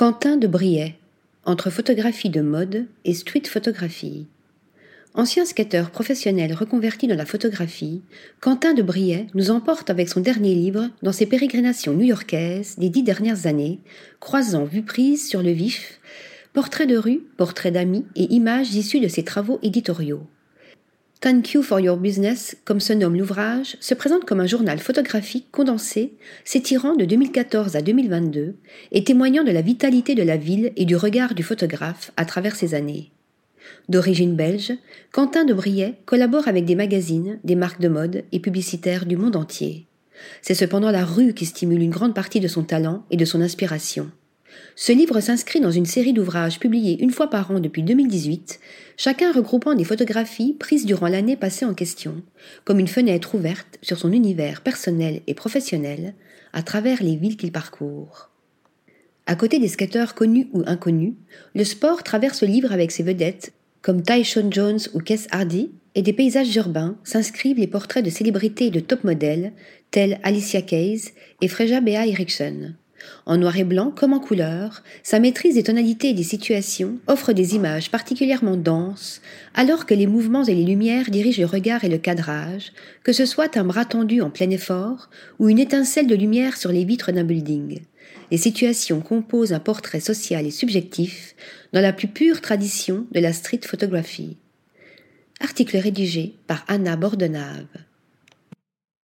Quentin de Briet, entre photographie de mode et street photographie. Ancien skateur professionnel reconverti dans la photographie, Quentin de Briet nous emporte avec son dernier livre dans ses pérégrinations new-yorkaises des dix dernières années, croisant vues prises sur le vif, portraits de rue, portraits d'amis et images issues de ses travaux éditoriaux. Thank You for Your Business, comme se nomme l'ouvrage, se présente comme un journal photographique condensé, s'étirant de 2014 à 2022 et témoignant de la vitalité de la ville et du regard du photographe à travers ces années. D'origine belge, Quentin de Briet collabore avec des magazines, des marques de mode et publicitaires du monde entier. C'est cependant la rue qui stimule une grande partie de son talent et de son inspiration. Ce livre s'inscrit dans une série d'ouvrages publiés une fois par an depuis 2018, chacun regroupant des photographies prises durant l'année passée en question, comme une fenêtre ouverte sur son univers personnel et professionnel à travers les villes qu'il parcourt. À côté des skateurs connus ou inconnus, le sport traverse le livre avec ses vedettes comme Tyson Jones ou Kess Hardy, et des paysages urbains s'inscrivent les portraits de célébrités de top modèles tels Alicia Keys et Freja Bea Eriksson. En noir et blanc comme en couleur, sa maîtrise des tonalités et des situations offre des images particulièrement denses, alors que les mouvements et les lumières dirigent le regard et le cadrage, que ce soit un bras tendu en plein effort ou une étincelle de lumière sur les vitres d'un building. Les situations composent un portrait social et subjectif dans la plus pure tradition de la street photographie. Article rédigé par Anna Bordenave.